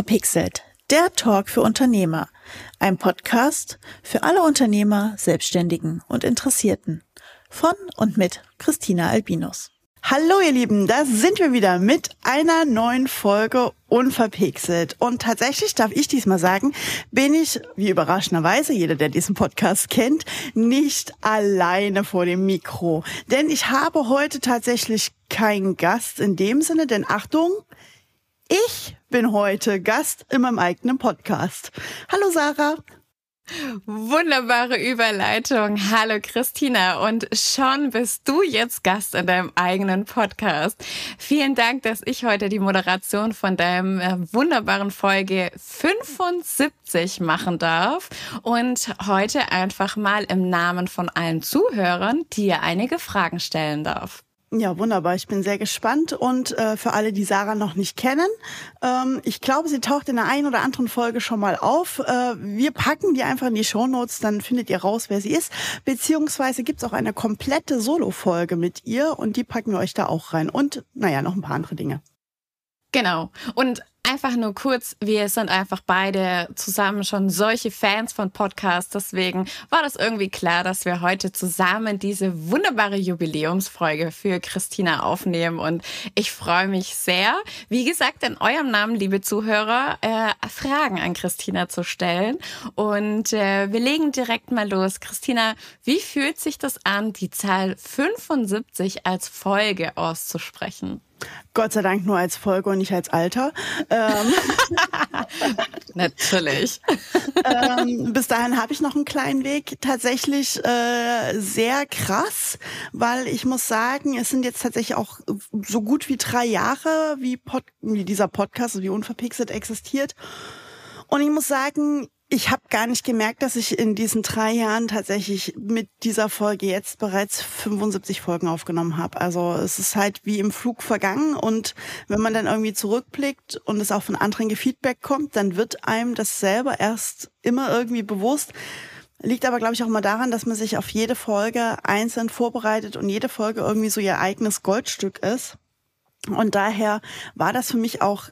Unverpixelt, der Talk für Unternehmer. Ein Podcast für alle Unternehmer, Selbstständigen und Interessierten. Von und mit Christina Albinus. Hallo ihr Lieben, da sind wir wieder mit einer neuen Folge Unverpixelt. Und tatsächlich darf ich diesmal sagen, bin ich, wie überraschenderweise, jeder, der diesen Podcast kennt, nicht alleine vor dem Mikro. Denn ich habe heute tatsächlich keinen Gast in dem Sinne, denn Achtung, ich bin heute Gast in meinem eigenen Podcast. Hallo Sarah. Wunderbare Überleitung. Hallo Christina und schon bist du jetzt Gast in deinem eigenen Podcast. Vielen Dank, dass ich heute die Moderation von deinem äh, wunderbaren Folge 75 machen darf und heute einfach mal im Namen von allen Zuhörern dir einige Fragen stellen darf. Ja, wunderbar. Ich bin sehr gespannt. Und äh, für alle, die Sarah noch nicht kennen, ähm, ich glaube, sie taucht in der einen oder anderen Folge schon mal auf. Äh, wir packen die einfach in die Show Notes, dann findet ihr raus, wer sie ist. Beziehungsweise gibt's auch eine komplette Solo-Folge mit ihr und die packen wir euch da auch rein. Und naja, noch ein paar andere Dinge. Genau. Und einfach nur kurz, wir sind einfach beide zusammen schon solche Fans von Podcasts. Deswegen war das irgendwie klar, dass wir heute zusammen diese wunderbare Jubiläumsfolge für Christina aufnehmen. Und ich freue mich sehr, wie gesagt, in eurem Namen, liebe Zuhörer, äh, Fragen an Christina zu stellen. Und äh, wir legen direkt mal los. Christina, wie fühlt sich das an, die Zahl 75 als Folge auszusprechen? Gott sei Dank nur als Folge und nicht als Alter. Ähm, Natürlich. ähm, bis dahin habe ich noch einen kleinen Weg. Tatsächlich äh, sehr krass, weil ich muss sagen, es sind jetzt tatsächlich auch so gut wie drei Jahre, wie, Pod, wie dieser Podcast, wie Unverpixelt existiert. Und ich muss sagen, ich habe gar nicht gemerkt, dass ich in diesen drei Jahren tatsächlich mit dieser Folge jetzt bereits 75 Folgen aufgenommen habe. Also es ist halt wie im Flug vergangen und wenn man dann irgendwie zurückblickt und es auch von anderen Gefeedback kommt, dann wird einem das selber erst immer irgendwie bewusst. Liegt aber, glaube ich, auch mal daran, dass man sich auf jede Folge einzeln vorbereitet und jede Folge irgendwie so ihr eigenes Goldstück ist. Und daher war das für mich auch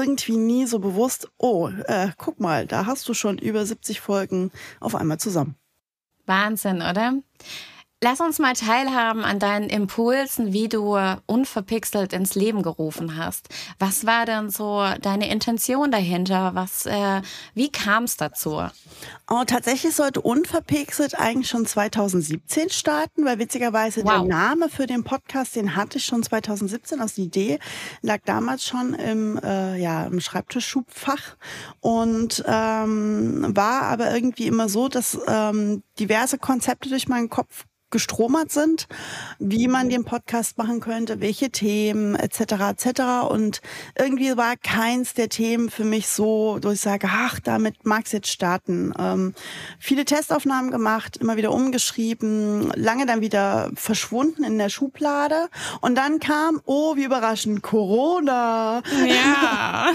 irgendwie nie so bewusst, oh, äh, guck mal, da hast du schon über 70 Folgen auf einmal zusammen. Wahnsinn, oder? Lass uns mal teilhaben an deinen Impulsen, wie du unverpixelt ins Leben gerufen hast. Was war denn so deine Intention dahinter? Was, äh, wie kam es dazu? Oh, tatsächlich sollte unverpixelt eigentlich schon 2017 starten, weil witzigerweise wow. der Name für den Podcast, den hatte ich schon 2017. Also die Idee lag damals schon im, äh, ja, im Schreibtischschubfach und ähm, war aber irgendwie immer so, dass ähm, diverse Konzepte durch meinen Kopf gestromert sind, wie man den Podcast machen könnte, welche Themen etc. etc. Und irgendwie war keins der Themen für mich so, wo ich sage, ach, damit mag's jetzt starten. Ähm, viele Testaufnahmen gemacht, immer wieder umgeschrieben, lange dann wieder verschwunden in der Schublade. Und dann kam, oh, wie überraschend, Corona. Ja.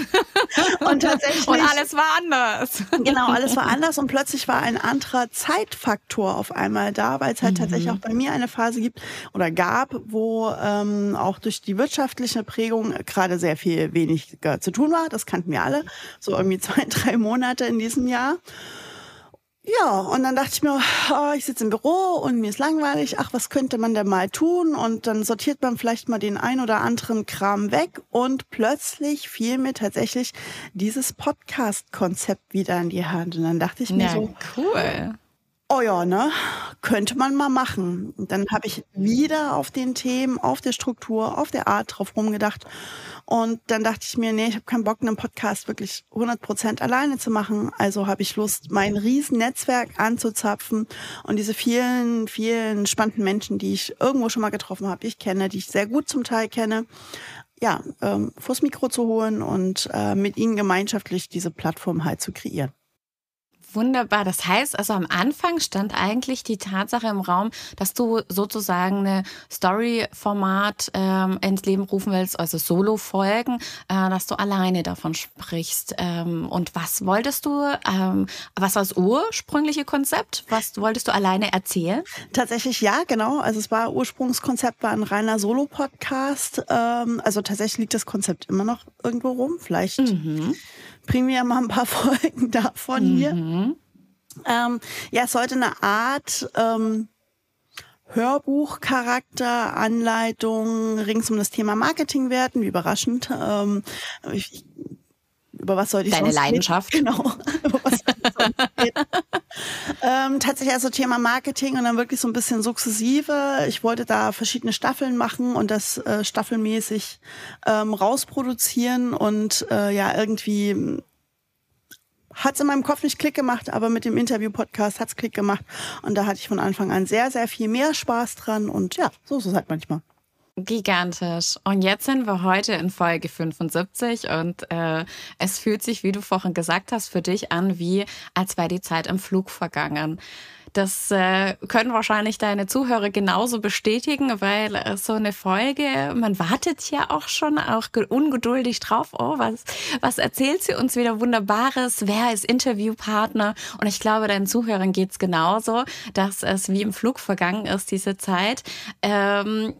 und tatsächlich. Und alles war anders. Genau, alles war anders und plötzlich war ein anderer Zeitfaktor auf einmal da, weil es halt mhm. tatsächlich tatsächlich auch bei mir eine Phase gibt oder gab, wo ähm, auch durch die wirtschaftliche Prägung gerade sehr viel weniger zu tun war. Das kannten wir alle. So irgendwie zwei, drei Monate in diesem Jahr. Ja, und dann dachte ich mir, oh, ich sitze im Büro und mir ist langweilig. Ach, was könnte man denn mal tun? Und dann sortiert man vielleicht mal den ein oder anderen Kram weg. Und plötzlich fiel mir tatsächlich dieses Podcast-Konzept wieder in die Hand. Und dann dachte ich mir ja, so, cool oh ja, ne, könnte man mal machen. Und dann habe ich wieder auf den Themen, auf der Struktur, auf der Art drauf rumgedacht. Und dann dachte ich mir, nee, ich habe keinen Bock, einen Podcast wirklich 100 Prozent alleine zu machen. Also habe ich Lust, mein Riesennetzwerk anzuzapfen und diese vielen, vielen spannenden Menschen, die ich irgendwo schon mal getroffen habe, ich kenne, die ich sehr gut zum Teil kenne, ja, ähm, vors Mikro zu holen und äh, mit ihnen gemeinschaftlich diese Plattform halt zu kreieren. Wunderbar. Das heißt also, am Anfang stand eigentlich die Tatsache im Raum, dass du sozusagen eine Story-Format ähm, ins Leben rufen willst, also Solo-Folgen, äh, dass du alleine davon sprichst. Ähm, und was wolltest du, ähm, was war das ursprüngliche Konzept? Was wolltest du alleine erzählen? Tatsächlich ja, genau. Also es war Ursprungskonzept war ein reiner Solo-Podcast. Ähm, also tatsächlich liegt das Konzept immer noch irgendwo rum. Vielleicht. Mhm bringen wir mal ein paar Folgen davon mhm. hier. Ähm, ja, es sollte eine Art ähm, Hörbuchcharakter, Anleitung rings um das Thema Marketing werden. Wie überraschend. Ähm, ich, über was soll ich Deine Leidenschaft. Reden? Genau. ähm, tatsächlich also Thema Marketing und dann wirklich so ein bisschen sukzessive. Ich wollte da verschiedene Staffeln machen und das äh, staffelmäßig ähm, rausproduzieren und äh, ja irgendwie hat es in meinem Kopf nicht Klick gemacht, aber mit dem Interview-Podcast hat es Klick gemacht. Und da hatte ich von Anfang an sehr, sehr viel mehr Spaß dran. Und ja, so ist es halt manchmal. Gigantisch. Und jetzt sind wir heute in Folge 75 und äh, es fühlt sich, wie du vorhin gesagt hast, für dich an, wie als wäre die Zeit im Flug vergangen. Das äh, können wahrscheinlich deine Zuhörer genauso bestätigen, weil äh, so eine Folge, man wartet ja auch schon auch ungeduldig drauf. Oh, was, was erzählt sie uns wieder Wunderbares? Wer ist Interviewpartner? Und ich glaube, deinen Zuhörern geht's genauso, dass es wie im Flug vergangen ist, diese Zeit. Ähm,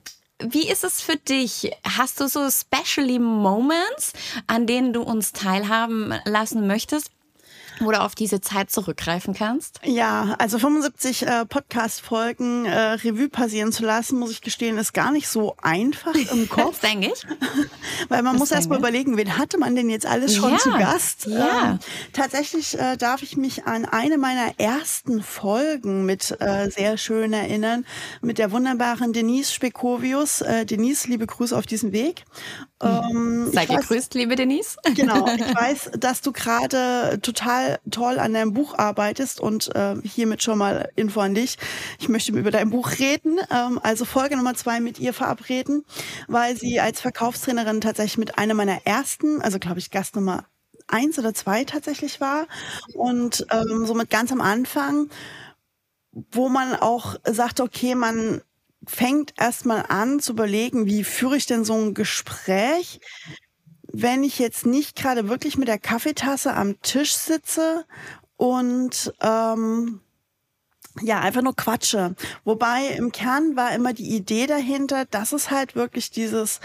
wie ist es für dich? Hast du so specially Moments, an denen du uns teilhaben lassen möchtest? Wo du auf diese Zeit zurückgreifen kannst? Ja, also 75 äh, Podcast-Folgen äh, Revue passieren zu lassen, muss ich gestehen, ist gar nicht so einfach im Kopf. denke ich. Weil man das muss erst mal überlegen, wen hatte man denn jetzt alles schon ja, zu Gast? Ja. Ähm, tatsächlich äh, darf ich mich an eine meiner ersten Folgen mit äh, sehr schön erinnern, mit der wunderbaren Denise Spekovius. Äh, Denise, liebe Grüße auf diesem Weg. Ähm, Sei gegrüßt, liebe Denise. Genau, ich weiß, dass du gerade total toll an deinem Buch arbeitest und äh, hiermit schon mal Info an dich. Ich möchte über dein Buch reden, ähm, also Folge Nummer zwei mit ihr verabreden, weil sie als Verkaufstrainerin tatsächlich mit einer meiner ersten, also glaube ich Gast Nummer eins oder zwei tatsächlich war. Und ähm, somit ganz am Anfang, wo man auch sagt, okay, man fängt erstmal an zu überlegen, wie führe ich denn so ein Gespräch, wenn ich jetzt nicht gerade wirklich mit der Kaffeetasse am Tisch sitze und ähm, ja, einfach nur quatsche. Wobei im Kern war immer die Idee dahinter, dass es halt wirklich dieses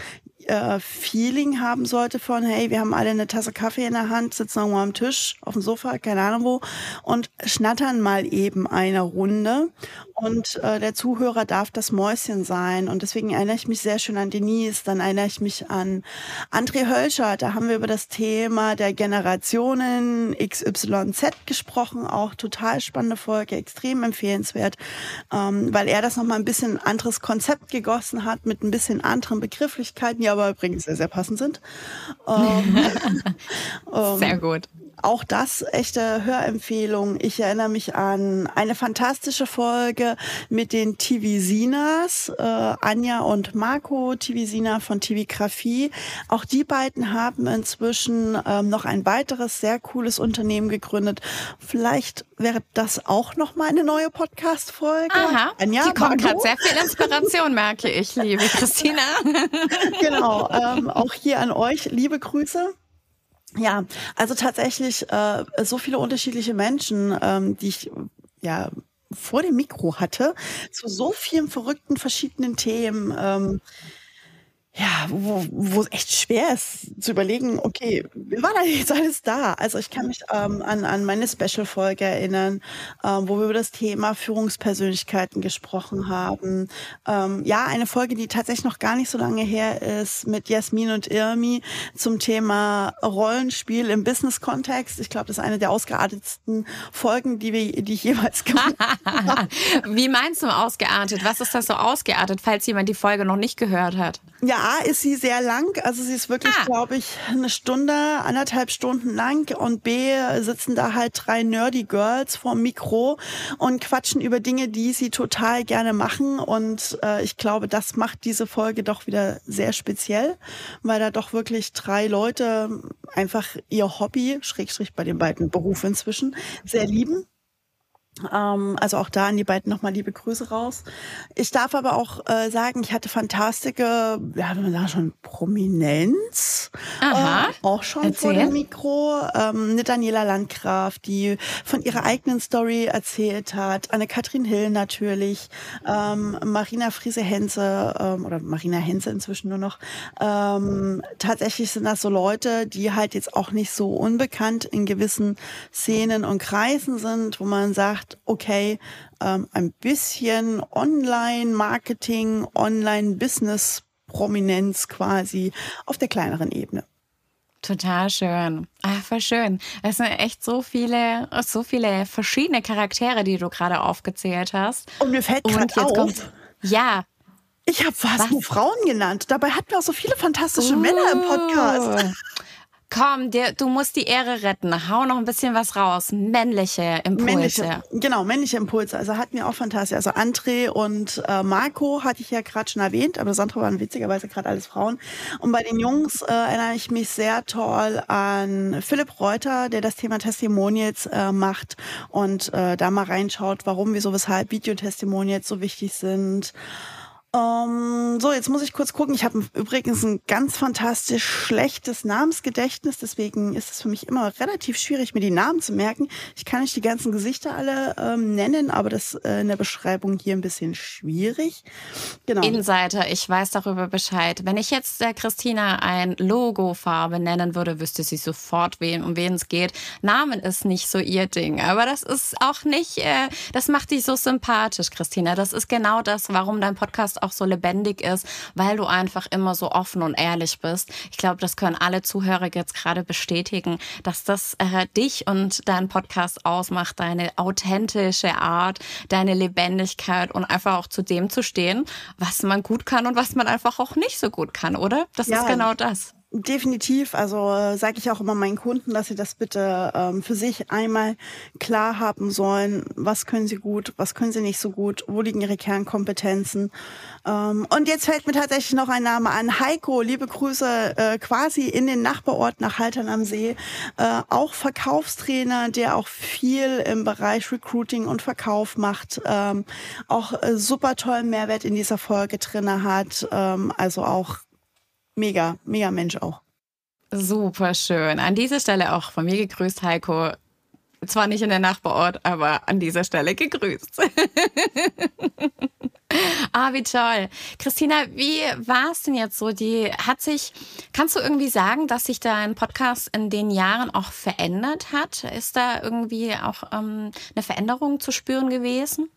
äh, Feeling haben sollte von, hey, wir haben alle eine Tasse Kaffee in der Hand, sitzen irgendwo am Tisch, auf dem Sofa, keine Ahnung wo, und schnattern mal eben eine Runde. Und äh, der Zuhörer darf das Mäuschen sein. Und deswegen erinnere ich mich sehr schön an Denise, dann erinnere ich mich an André Hölscher. Da haben wir über das Thema der Generationen XYZ gesprochen. Auch total spannende Folge, extrem empfehlenswert, ähm, weil er das nochmal ein bisschen anderes Konzept gegossen hat mit ein bisschen anderen Begrifflichkeiten, die aber übrigens sehr, sehr passend sind. Ähm, sehr ähm, gut. Auch das echte Hörempfehlung. Ich erinnere mich an eine fantastische Folge mit den TV-Sinas, äh, Anja und Marco, TV-Sina von TV-Graphie. Auch die beiden haben inzwischen ähm, noch ein weiteres sehr cooles Unternehmen gegründet. Vielleicht wäre das auch noch mal eine neue Podcast-Folge. Aha, Anja, die kommt gerade sehr viel Inspiration, merke ich, liebe Christina. genau, ähm, auch hier an euch liebe Grüße. Ja, also tatsächlich äh, so viele unterschiedliche Menschen, ähm, die ich ja vor dem Mikro hatte, zu so vielen verrückten verschiedenen Themen. Ähm, ja, wo, wo es echt schwer ist zu überlegen, okay, wie war da jetzt alles da? Also ich kann mich ähm, an, an meine Special-Folge erinnern, ähm, wo wir über das Thema Führungspersönlichkeiten gesprochen haben. Ähm, ja, eine Folge, die tatsächlich noch gar nicht so lange her ist, mit Jasmin und Irmi zum Thema Rollenspiel im Business-Kontext. Ich glaube, das ist eine der ausgeartetsten Folgen, die, wir, die ich jemals gemacht habe. Wie meinst du ausgeartet? Was ist das so ausgeartet, falls jemand die Folge noch nicht gehört hat? Ja, A ist sie sehr lang, also sie ist wirklich, ah. glaube ich, eine Stunde, anderthalb Stunden lang und B sitzen da halt drei nerdy Girls vorm Mikro und quatschen über Dinge, die sie total gerne machen. Und äh, ich glaube, das macht diese Folge doch wieder sehr speziell, weil da doch wirklich drei Leute einfach ihr Hobby, Schrägstrich bei den beiden Beruf inzwischen, sehr lieben also auch da an die beiden nochmal liebe Grüße raus. Ich darf aber auch äh, sagen, ich hatte fantastische, ja, wenn man sagen schon Prominenz. Aha. Äh, auch schon Erzähl. vor dem Mikro. Ähm, eine Daniela Landgraf, die von ihrer eigenen Story erzählt hat. Anne-Kathrin Hill natürlich. Ähm, Marina Friese-Henze ähm, oder Marina Henze inzwischen nur noch. Ähm, tatsächlich sind das so Leute, die halt jetzt auch nicht so unbekannt in gewissen Szenen und Kreisen sind, wo man sagt, okay, ähm, ein bisschen Online-Marketing, Online-Business-Prominenz quasi auf der kleineren Ebene. Total schön. Ach, voll schön. Es sind echt so viele, so viele verschiedene Charaktere, die du gerade aufgezählt hast. Und mir fällt gerade auf, kommt, ja. Ich habe fast Was? nur Frauen genannt. Dabei hatten wir auch so viele fantastische uh. Männer im Podcast. Komm, der, du musst die Ehre retten. Hau noch ein bisschen was raus. Männliche Impulse. Männliche, genau, männliche Impulse. Also hatten wir auch fantastisch. Also André und äh, Marco hatte ich ja gerade schon erwähnt, aber das andere waren witzigerweise gerade alles Frauen. Und bei den Jungs äh, erinnere ich mich sehr toll an Philipp Reuter, der das Thema Testimonials äh, macht und äh, da mal reinschaut, warum, wieso, weshalb Videotestimonials so wichtig sind. Um, ähm, so, jetzt muss ich kurz gucken. Ich habe übrigens ein ganz fantastisch schlechtes Namensgedächtnis, deswegen ist es für mich immer relativ schwierig, mir die Namen zu merken. Ich kann nicht die ganzen Gesichter alle ähm, nennen, aber das äh, in der Beschreibung hier ein bisschen schwierig. Genau. Insider, ich weiß darüber Bescheid. Wenn ich jetzt der Christina ein Logofarbe nennen würde, wüsste sie sofort, wen, um wen es geht. Namen ist nicht so ihr Ding, aber das ist auch nicht, äh, das macht dich so sympathisch, Christina. Das ist genau das, warum dein Podcast auch so lebendig ist, weil du einfach immer so offen und ehrlich bist. Ich glaube, das können alle Zuhörer jetzt gerade bestätigen, dass das äh, dich und deinen Podcast ausmacht, deine authentische Art, deine Lebendigkeit und einfach auch zu dem zu stehen, was man gut kann und was man einfach auch nicht so gut kann, oder? Das ja. ist genau das. Definitiv. Also äh, sage ich auch immer meinen Kunden, dass sie das bitte ähm, für sich einmal klar haben sollen. Was können sie gut, was können sie nicht so gut, wo liegen ihre Kernkompetenzen. Ähm, und jetzt fällt mir tatsächlich noch ein Name an. Heiko, liebe Grüße äh, quasi in den Nachbarort nach Haltern am See. Äh, auch Verkaufstrainer, der auch viel im Bereich Recruiting und Verkauf macht. Ähm, auch äh, super tollen Mehrwert in dieser Folge drinne hat. Ähm, also auch mega, mega Mensch auch. Super schön. An dieser Stelle auch von mir gegrüßt, Heiko. Zwar nicht in der Nachbarort, aber an dieser Stelle gegrüßt. ah, wie toll. Christina, wie war es denn jetzt so? Die hat sich, kannst du irgendwie sagen, dass sich dein Podcast in den Jahren auch verändert hat? Ist da irgendwie auch ähm, eine Veränderung zu spüren gewesen?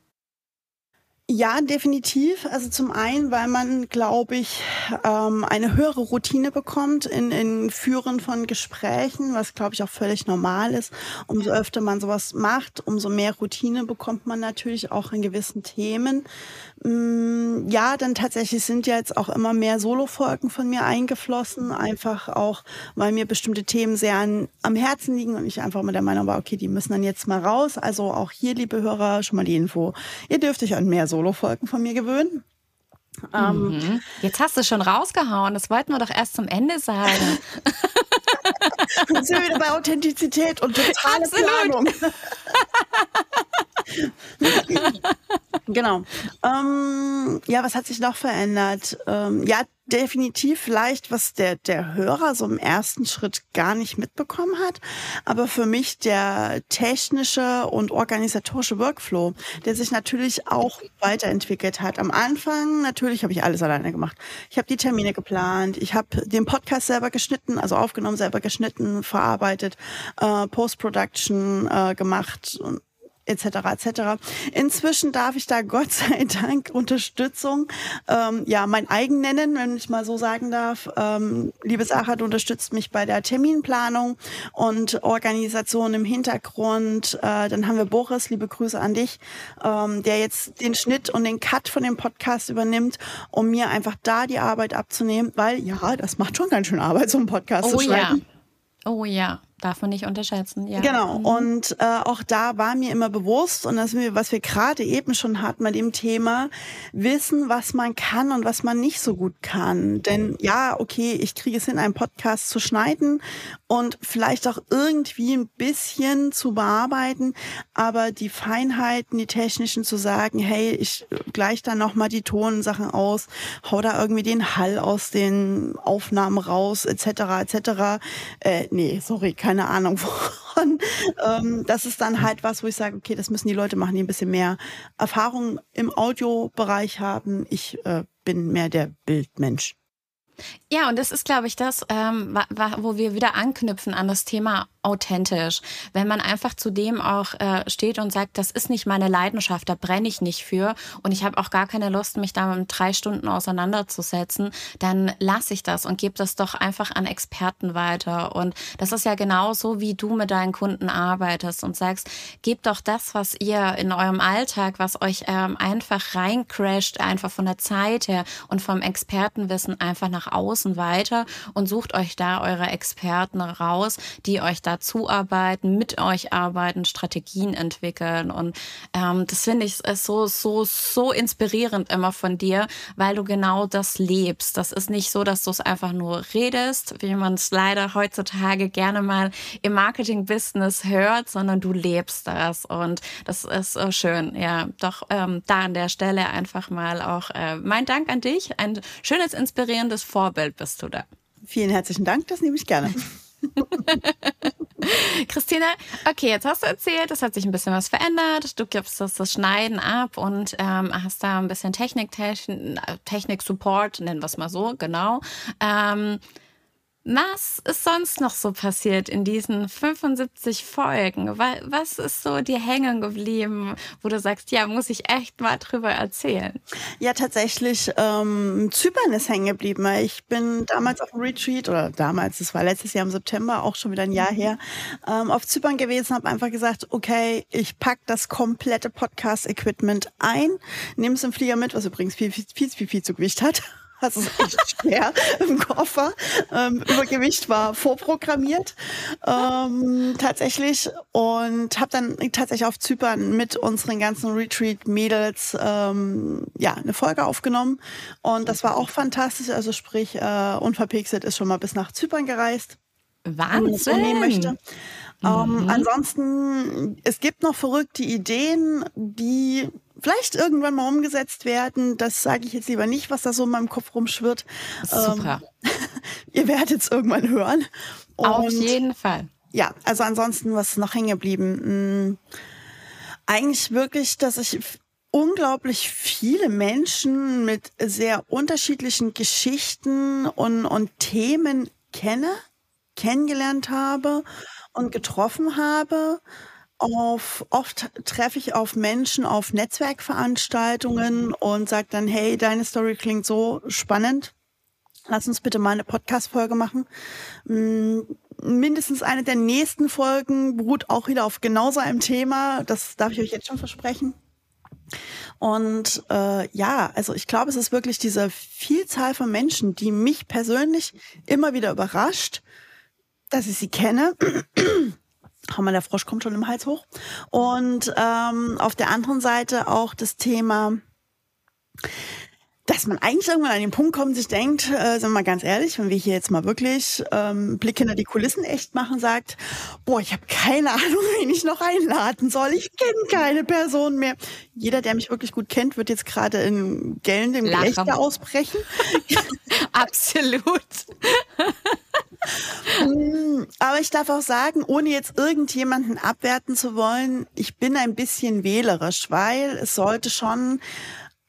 Ja, definitiv. Also zum einen, weil man, glaube ich, ähm, eine höhere Routine bekommt in, in Führen von Gesprächen, was, glaube ich, auch völlig normal ist. Umso öfter man sowas macht, umso mehr Routine bekommt man natürlich auch in gewissen Themen. Mm, ja, dann tatsächlich sind ja jetzt auch immer mehr Solo-Folgen von mir eingeflossen, einfach auch, weil mir bestimmte Themen sehr an, am Herzen liegen und ich einfach mit der Meinung war, okay, die müssen dann jetzt mal raus. Also auch hier, liebe Hörer, schon mal die Info. Ihr dürft euch an mehr Solo Solo-Folgen von mir gewöhnen. Ähm, mhm. Jetzt hast du schon rausgehauen, das wollten wir doch erst zum Ende sagen. Jetzt sind wir wieder bei Authentizität und totale Absolut. Planung. genau. Ähm, ja, was hat sich noch verändert? Ähm, ja, definitiv vielleicht, was der, der Hörer so im ersten Schritt gar nicht mitbekommen hat. Aber für mich der technische und organisatorische Workflow, der sich natürlich auch weiterentwickelt hat. Am Anfang natürlich habe ich alles alleine gemacht. Ich habe die Termine geplant, ich habe den Podcast selber geschnitten, also aufgenommen, selber geschnitten, verarbeitet, äh, Post-Production äh, gemacht und etc. etc. Inzwischen darf ich da Gott sei Dank Unterstützung, ähm, ja, mein eigen nennen, wenn ich mal so sagen darf. Ähm, liebe Sarah, du unterstützt mich bei der Terminplanung und Organisation im Hintergrund. Äh, dann haben wir Boris, liebe Grüße an dich, ähm, der jetzt den Schnitt und den Cut von dem Podcast übernimmt, um mir einfach da die Arbeit abzunehmen, weil ja, das macht schon ganz schön Arbeit, so einen Podcast oh, zu schreiben. Ja. Oh ja. Darf man nicht unterschätzen. Ja. Genau. Mhm. Und äh, auch da war mir immer bewusst, und das, was wir gerade eben schon hatten bei dem Thema, wissen, was man kann und was man nicht so gut kann. Denn ja, okay, ich kriege es hin, einen Podcast zu schneiden und vielleicht auch irgendwie ein bisschen zu bearbeiten, aber die Feinheiten, die technischen zu sagen, hey, ich gleiche da nochmal die Tonsachen aus, hau da irgendwie den Hall aus den Aufnahmen raus, etc., etc. Äh, nee, sorry, keine Ahnung von. Ähm, das ist dann halt was, wo ich sage, okay, das müssen die Leute machen, die ein bisschen mehr Erfahrung im Audiobereich haben. Ich äh, bin mehr der Bildmensch. Ja, und das ist, glaube ich, das, ähm, wo wir wieder anknüpfen an das Thema authentisch. Wenn man einfach zu dem auch äh, steht und sagt, das ist nicht meine Leidenschaft, da brenne ich nicht für und ich habe auch gar keine Lust, mich da mit drei Stunden auseinanderzusetzen, dann lasse ich das und gebe das doch einfach an Experten weiter. Und das ist ja genauso, wie du mit deinen Kunden arbeitest und sagst, gebt doch das, was ihr in eurem Alltag, was euch ähm, einfach reincrasht, einfach von der Zeit her und vom Expertenwissen einfach nach außen weiter und sucht euch da eure Experten raus, die euch da zuarbeiten, mit euch arbeiten, Strategien entwickeln. Und ähm, das finde ich so, so, so inspirierend immer von dir, weil du genau das lebst. Das ist nicht so, dass du es einfach nur redest, wie man es leider heutzutage gerne mal im Marketing-Business hört, sondern du lebst das. Und das ist so schön. Ja, doch ähm, da an der Stelle einfach mal auch äh, mein Dank an dich. Ein schönes, inspirierendes Vorbild bist du da. Vielen herzlichen Dank, das nehme ich gerne. Christina, okay, jetzt hast du erzählt, es hat sich ein bisschen was verändert. Du gibst das, das Schneiden ab und ähm, hast da ein bisschen Technik, Technik-Support, nennen wir es mal so, genau. Ähm, was ist sonst noch so passiert in diesen 75 Folgen? Was ist so dir hängen geblieben, wo du sagst, ja, muss ich echt mal drüber erzählen? Ja, tatsächlich, ähm, Zypern ist hängen geblieben. Ich bin damals auf dem Retreat, oder damals, es war letztes Jahr im September, auch schon wieder ein Jahr her, ähm, auf Zypern gewesen, habe einfach gesagt, okay, ich pack das komplette Podcast-Equipment ein, nehme es im Flieger mit, was übrigens viel, viel, viel, viel, viel zu Gewicht hat. Das ist echt schwer im Koffer. Ähm, Übergewicht war vorprogrammiert ähm, tatsächlich und habe dann tatsächlich auf Zypern mit unseren ganzen Retreat-Mädels ähm, ja eine Folge aufgenommen und das war auch fantastisch. Also sprich, äh, unverpixelt ist schon mal bis nach Zypern gereist. Wahnsinn. Wenn man möchte. Ähm, mhm. ansonsten, es gibt noch verrückte Ideen, die vielleicht irgendwann mal umgesetzt werden. Das sage ich jetzt lieber nicht, was da so in meinem Kopf rumschwirrt. Super. Ähm, ihr werdet es irgendwann hören. Und Auf jeden Fall. Ja, also ansonsten, was ist noch hängen geblieben? Hm, eigentlich wirklich, dass ich unglaublich viele Menschen mit sehr unterschiedlichen Geschichten und, und Themen kenne, kennengelernt habe und getroffen habe auf, oft treffe ich auf Menschen auf Netzwerkveranstaltungen und sage dann, hey, deine Story klingt so spannend. Lass uns bitte mal eine Podcast-Folge machen. Mm, mindestens eine der nächsten Folgen beruht auch wieder auf genau so einem Thema. Das darf ich euch jetzt schon versprechen. Und äh, ja, also ich glaube, es ist wirklich diese Vielzahl von Menschen, die mich persönlich immer wieder überrascht, dass ich sie kenne Hammer, der Frosch kommt schon im Hals hoch. Und ähm, auf der anderen Seite auch das Thema, dass man eigentlich irgendwann an den Punkt kommt, sich denkt, äh, sind wir mal ganz ehrlich, wenn wir hier jetzt mal wirklich ähm, Blick hinter die Kulissen echt machen, sagt, boah, ich habe keine Ahnung, wen ich noch einladen soll. Ich kenne keine Person mehr. Jeder, der mich wirklich gut kennt, wird jetzt gerade in gellendem Gelächter ausbrechen. Absolut. Mm, aber ich darf auch sagen, ohne jetzt irgendjemanden abwerten zu wollen, ich bin ein bisschen wählerisch, weil es sollte schon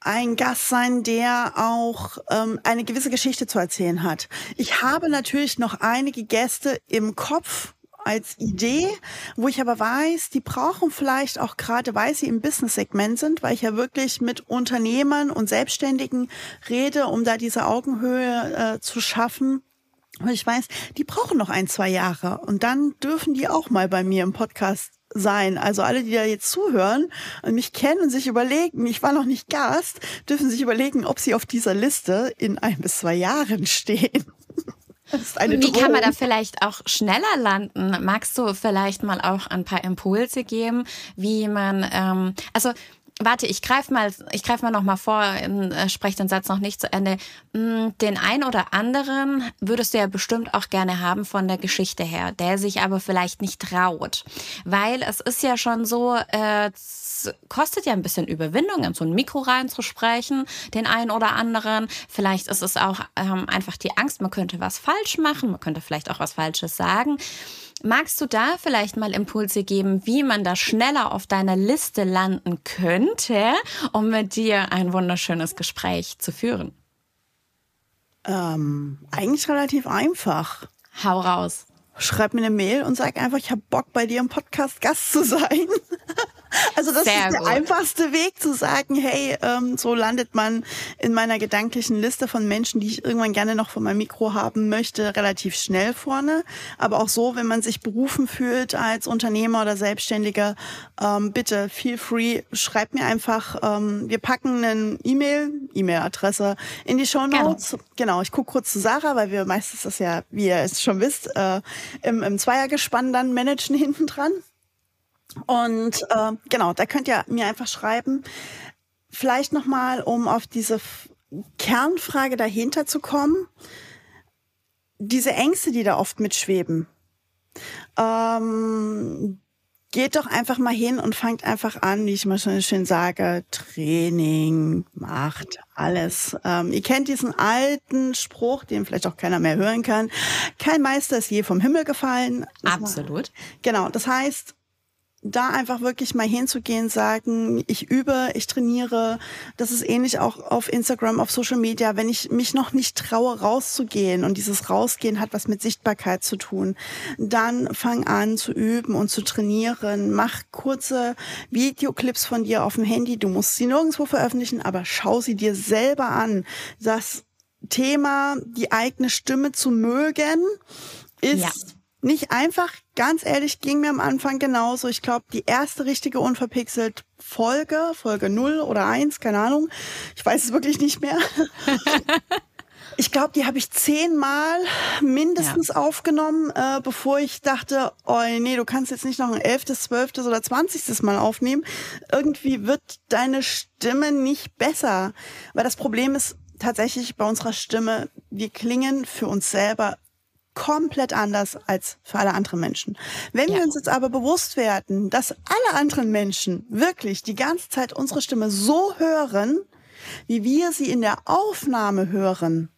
ein Gast sein, der auch ähm, eine gewisse Geschichte zu erzählen hat. Ich habe natürlich noch einige Gäste im Kopf als Idee, wo ich aber weiß, die brauchen vielleicht auch gerade, weil sie im Business-Segment sind, weil ich ja wirklich mit Unternehmern und Selbstständigen rede, um da diese Augenhöhe äh, zu schaffen und ich weiß, die brauchen noch ein, zwei Jahre. Und dann dürfen die auch mal bei mir im Podcast sein. Also alle, die da jetzt zuhören und mich kennen und sich überlegen, ich war noch nicht Gast, dürfen sich überlegen, ob sie auf dieser Liste in ein bis zwei Jahren stehen. Wie kann man da vielleicht auch schneller landen? Magst du vielleicht mal auch ein paar Impulse geben, wie man, ähm, also Warte, ich greife mal, ich greife mal noch mal vor, äh, spreche den Satz noch nicht zu Ende. Hm, den ein oder anderen würdest du ja bestimmt auch gerne haben von der Geschichte her, der sich aber vielleicht nicht traut, weil es ist ja schon so, äh, kostet ja ein bisschen Überwindung, in so ein Mikro reinzusprechen, den einen oder anderen. Vielleicht ist es auch ähm, einfach die Angst, man könnte was falsch machen, man könnte vielleicht auch was Falsches sagen. Magst du da vielleicht mal Impulse geben, wie man da schneller auf deiner Liste landen könnte, um mit dir ein wunderschönes Gespräch zu führen? Ähm, eigentlich relativ einfach. Hau raus. Schreib mir eine Mail und sag einfach, ich habe Bock bei dir im Podcast Gast zu sein. Also das Sehr ist der gut. einfachste Weg zu sagen, hey, ähm, so landet man in meiner gedanklichen Liste von Menschen, die ich irgendwann gerne noch von meinem Mikro haben möchte, relativ schnell vorne. Aber auch so, wenn man sich berufen fühlt als Unternehmer oder Selbstständiger, ähm, bitte feel free, schreibt mir einfach, ähm, wir packen eine E-Mail, E-Mail-Adresse in die Show Notes. Genau, ich gucke kurz zu Sarah, weil wir meistens das ja, wie ihr es schon wisst, äh, im, im Zweiergespann dann managen hinten dran. Und äh, genau, da könnt ihr mir einfach schreiben. Vielleicht nochmal, um auf diese Kernfrage dahinter zu kommen. Diese Ängste, die da oft mitschweben. Ähm, geht doch einfach mal hin und fangt einfach an, wie ich immer schon schön sage, Training macht alles. Ähm, ihr kennt diesen alten Spruch, den vielleicht auch keiner mehr hören kann. Kein Meister ist je vom Himmel gefallen. Absolut. Genau, das heißt, da einfach wirklich mal hinzugehen, sagen, ich übe, ich trainiere. Das ist ähnlich auch auf Instagram, auf Social Media. Wenn ich mich noch nicht traue, rauszugehen und dieses Rausgehen hat was mit Sichtbarkeit zu tun, dann fang an zu üben und zu trainieren. Mach kurze Videoclips von dir auf dem Handy. Du musst sie nirgendwo veröffentlichen, aber schau sie dir selber an. Das Thema, die eigene Stimme zu mögen, ist ja nicht einfach. Ganz ehrlich, ging mir am Anfang genauso. Ich glaube, die erste richtige unverpixelt Folge, Folge 0 oder 1, keine Ahnung. Ich weiß es wirklich nicht mehr. Ich glaube, die habe ich zehnmal mindestens ja. aufgenommen, äh, bevor ich dachte, oh nee, du kannst jetzt nicht noch ein elftes, zwölftes oder zwanzigstes Mal aufnehmen. Irgendwie wird deine Stimme nicht besser. Weil das Problem ist tatsächlich bei unserer Stimme, wir klingen für uns selber komplett anders als für alle anderen Menschen. Wenn ja. wir uns jetzt aber bewusst werden, dass alle anderen Menschen wirklich die ganze Zeit unsere Stimme so hören, wie wir sie in der Aufnahme hören,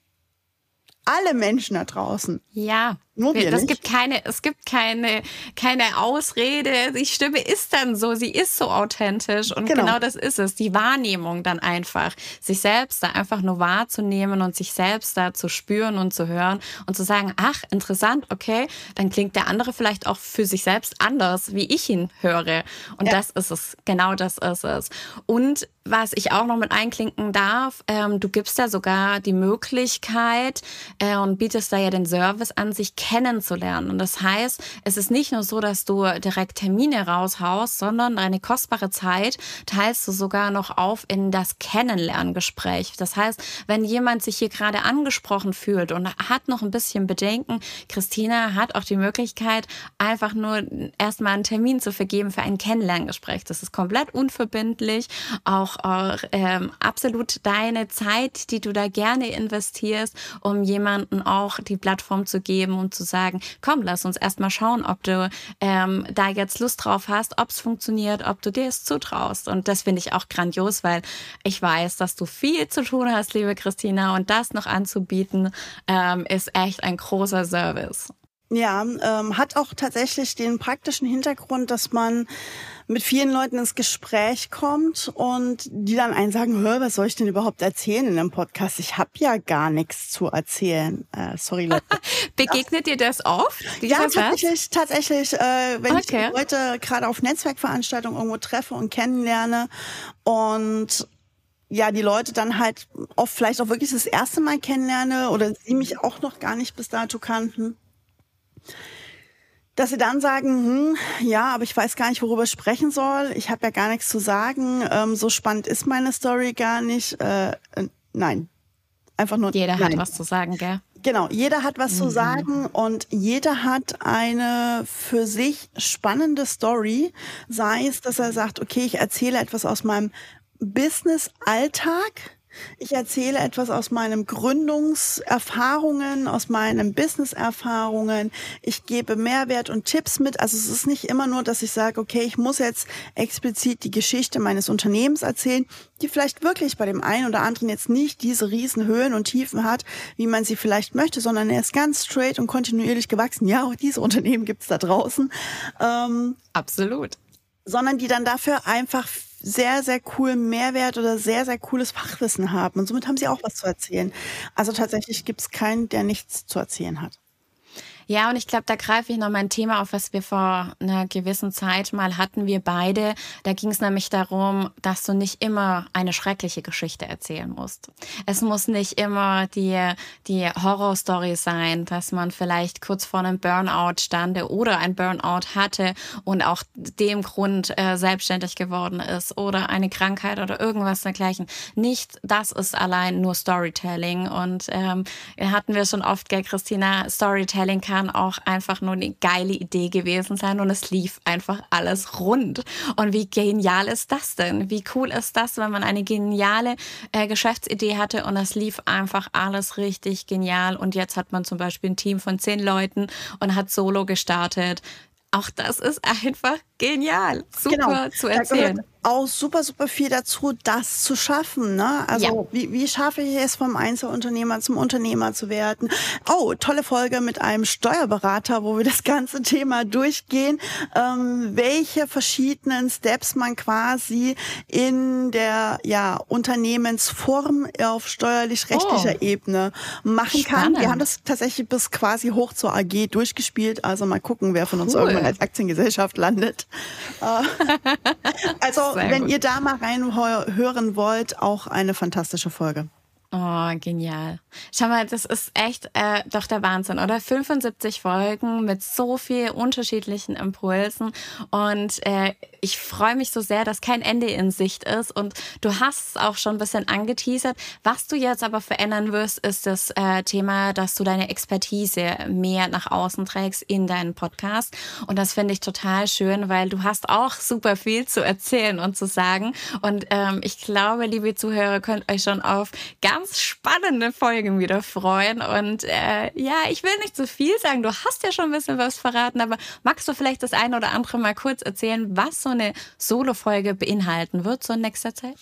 alle Menschen da draußen. Ja. Nur wir das nicht. gibt keine, es gibt keine, keine Ausrede. Die Stimme ist dann so, sie ist so authentisch und genau. genau das ist es. Die Wahrnehmung dann einfach, sich selbst da einfach nur wahrzunehmen und sich selbst da zu spüren und zu hören und zu sagen, ach, interessant, okay, dann klingt der andere vielleicht auch für sich selbst anders, wie ich ihn höre. Und ja. das ist es. Genau das ist es. Und was ich auch noch mit einklinken darf, ähm, du gibst da sogar die Möglichkeit äh, und bietest da ja den Service an, sich kennenzulernen. Und das heißt, es ist nicht nur so, dass du direkt Termine raushaust, sondern deine kostbare Zeit teilst du sogar noch auf in das Kennenlerngespräch. Das heißt, wenn jemand sich hier gerade angesprochen fühlt und hat noch ein bisschen Bedenken, Christina hat auch die Möglichkeit, einfach nur erstmal einen Termin zu vergeben für ein Kennenlerngespräch. Das ist komplett unverbindlich, auch, auch ähm, absolut deine Zeit, die du da gerne investierst, um jemanden auch die Plattform zu geben und zu sagen, komm, lass uns erstmal schauen, ob du ähm, da jetzt Lust drauf hast, ob es funktioniert, ob du dir es zutraust. Und das finde ich auch grandios, weil ich weiß, dass du viel zu tun hast, liebe Christina, und das noch anzubieten, ähm, ist echt ein großer Service. Ja, ähm, hat auch tatsächlich den praktischen Hintergrund, dass man mit vielen Leuten ins Gespräch kommt und die dann einen sagen, hör, was soll ich denn überhaupt erzählen in einem Podcast? Ich habe ja gar nichts zu erzählen. Äh, sorry, Leute. Begegnet dir das oft? Ja, tatsächlich, tatsächlich, äh, wenn okay. ich Leute gerade auf Netzwerkveranstaltungen irgendwo treffe und kennenlerne und ja, die Leute dann halt oft vielleicht auch wirklich das erste Mal kennenlerne oder sie mich auch noch gar nicht bis dato kannten dass sie dann sagen, hm, ja, aber ich weiß gar nicht, worüber ich sprechen soll. Ich habe ja gar nichts zu sagen. Ähm, so spannend ist meine Story gar nicht. Äh, äh, nein, einfach nur. Jeder nein. hat was zu sagen, gell? Genau, jeder hat was mhm. zu sagen und jeder hat eine für sich spannende Story. Sei es, dass er sagt, okay, ich erzähle etwas aus meinem Business-Alltag ich erzähle etwas aus meinen Gründungserfahrungen, aus meinen Business-Erfahrungen. Ich gebe Mehrwert und Tipps mit. Also es ist nicht immer nur, dass ich sage, okay, ich muss jetzt explizit die Geschichte meines Unternehmens erzählen, die vielleicht wirklich bei dem einen oder anderen jetzt nicht diese riesen Höhen und Tiefen hat, wie man sie vielleicht möchte, sondern er ist ganz straight und kontinuierlich gewachsen. Ja, auch diese Unternehmen gibt es da draußen. Ähm, Absolut. Sondern die dann dafür einfach sehr, sehr coolen Mehrwert oder sehr, sehr cooles Fachwissen haben. Und somit haben sie auch was zu erzählen. Also tatsächlich gibt es keinen, der nichts zu erzählen hat. Ja, und ich glaube, da greife ich noch mal ein Thema auf, was wir vor einer gewissen Zeit mal hatten, wir beide. Da ging es nämlich darum, dass du nicht immer eine schreckliche Geschichte erzählen musst. Es muss nicht immer die, die Horrorstory sein, dass man vielleicht kurz vor einem Burnout stande oder ein Burnout hatte und auch dem Grund äh, selbstständig geworden ist oder eine Krankheit oder irgendwas dergleichen. Nicht das ist allein nur Storytelling. Und ähm, hatten wir schon oft, gell, Christina, Storytelling kann kann auch einfach nur eine geile Idee gewesen sein und es lief einfach alles rund. Und wie genial ist das denn? Wie cool ist das, wenn man eine geniale äh, Geschäftsidee hatte und es lief einfach alles richtig genial und jetzt hat man zum Beispiel ein Team von zehn Leuten und hat Solo gestartet. Auch das ist einfach genial. Super genau. zu erzählen auch super, super viel dazu, das zu schaffen. Ne? Also ja. wie, wie schaffe ich es, vom Einzelunternehmer zum Unternehmer zu werden? Oh, tolle Folge mit einem Steuerberater, wo wir das ganze Thema durchgehen, ähm, welche verschiedenen Steps man quasi in der ja, Unternehmensform auf steuerlich-rechtlicher oh. Ebene machen Spannend. kann. Wir haben das tatsächlich bis quasi hoch zur AG durchgespielt. Also mal gucken, wer von uns irgendwann als Aktiengesellschaft landet. Äh, also sehr wenn gut. ihr da mal reinhören wollt, auch eine fantastische Folge. Oh, genial. Schau mal, das ist echt äh, doch der Wahnsinn, oder? 75 Folgen mit so viel unterschiedlichen Impulsen. Und äh, ich freue mich so sehr, dass kein Ende in Sicht ist. Und du hast es auch schon ein bisschen angeteasert. Was du jetzt aber verändern wirst, ist das äh, Thema, dass du deine Expertise mehr nach außen trägst in deinen Podcast. Und das finde ich total schön, weil du hast auch super viel zu erzählen und zu sagen. Und ähm, ich glaube, liebe Zuhörer, könnt euch schon auf ganz ganz spannende Folgen wieder freuen. Und äh, ja, ich will nicht zu viel sagen. Du hast ja schon ein bisschen was verraten, aber magst du vielleicht das eine oder andere mal kurz erzählen, was so eine Solo-Folge beinhalten wird, so in nächster Zeit?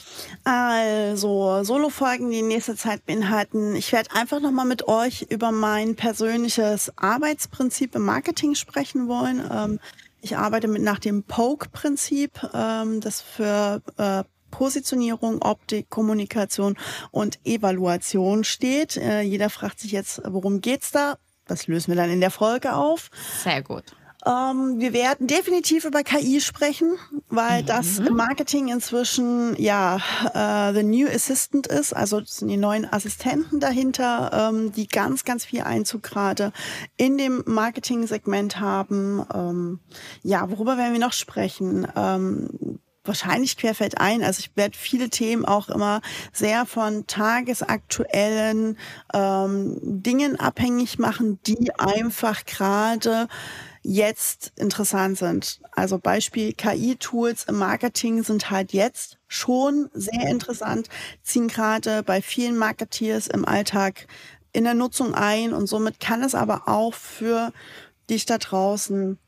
Also, Solo-Folgen, die in nächster Zeit beinhalten. Ich werde einfach nochmal mit euch über mein persönliches Arbeitsprinzip im Marketing sprechen wollen. Ähm, ich arbeite mit nach dem Poke-Prinzip, ähm, das für äh, Positionierung, Optik, Kommunikation und Evaluation steht. Äh, jeder fragt sich jetzt, worum geht's da? Das lösen wir dann in der Folge auf. Sehr gut. Ähm, wir werden definitiv über KI sprechen, weil mhm. das Marketing inzwischen ja äh, the new assistant ist. Also das sind die neuen Assistenten dahinter, ähm, die ganz, ganz viel Einzug gerade in dem Marketing-Segment haben. Ähm, ja, worüber werden wir noch sprechen? Ähm, wahrscheinlich querfeld ein. Also ich werde viele Themen auch immer sehr von tagesaktuellen ähm, Dingen abhängig machen, die einfach gerade jetzt interessant sind. Also Beispiel KI-Tools im Marketing sind halt jetzt schon sehr interessant, ziehen gerade bei vielen Marketeers im Alltag in der Nutzung ein und somit kann es aber auch für dich da draußen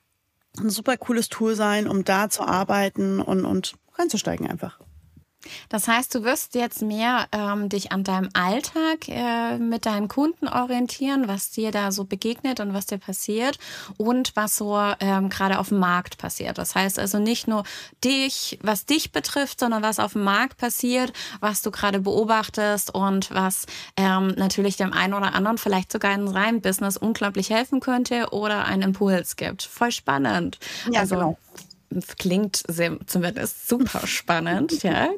ein super cooles Tool sein, um da zu arbeiten und, und reinzusteigen einfach. Das heißt, du wirst jetzt mehr ähm, dich an deinem Alltag äh, mit deinen Kunden orientieren, was dir da so begegnet und was dir passiert und was so ähm, gerade auf dem Markt passiert. Das heißt also nicht nur dich, was dich betrifft, sondern was auf dem Markt passiert, was du gerade beobachtest und was ähm, natürlich dem einen oder anderen vielleicht sogar in seinem Business unglaublich helfen könnte oder einen Impuls gibt. Voll spannend. Ja, also, genau klingt sehr, zumindest super spannend, ja.